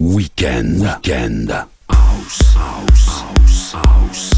Weekend. Weekend. House. House. House. House.